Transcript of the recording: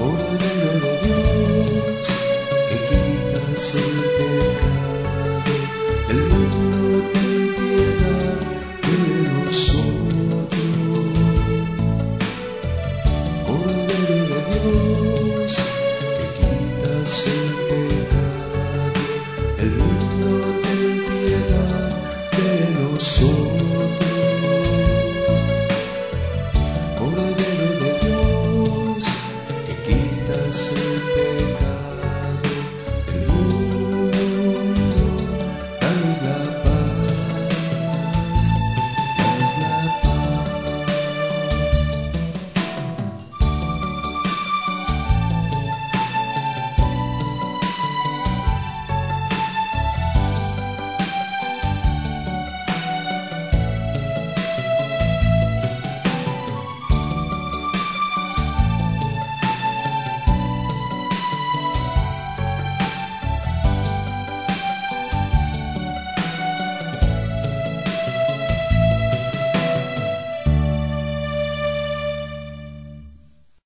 Ordeno, Dios que quitas el pecado, el mismo ten piedad de nosotros. Ordeno, Dios que quitas el pecado, el mismo ten piedad de nosotros. sleeping